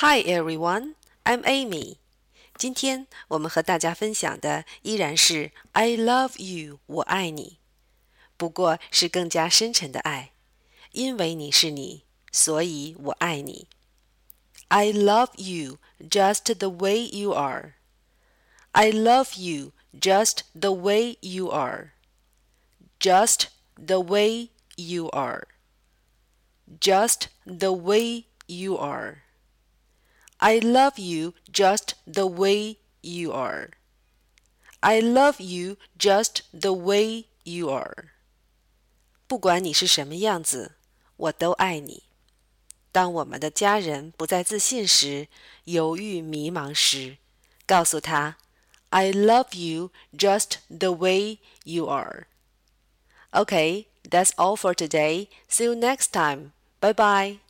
Hi everyone, I'm Amy. 今天我们和大家分享的依然是 "I love you，我爱你"，不过是更加深沉的爱，因为你是你，所以我爱你。I love you just the way you are. I love you just the way you are. Just the way you are. Just the way you are. I love you just the way you are. I love you just the way you are. 不管你是什么样子，我都爱你。当我们的家人不再自信时，犹豫迷茫时，告诉他：“I love you just the way you are.” Okay, that's all for today. See you next time. Bye bye.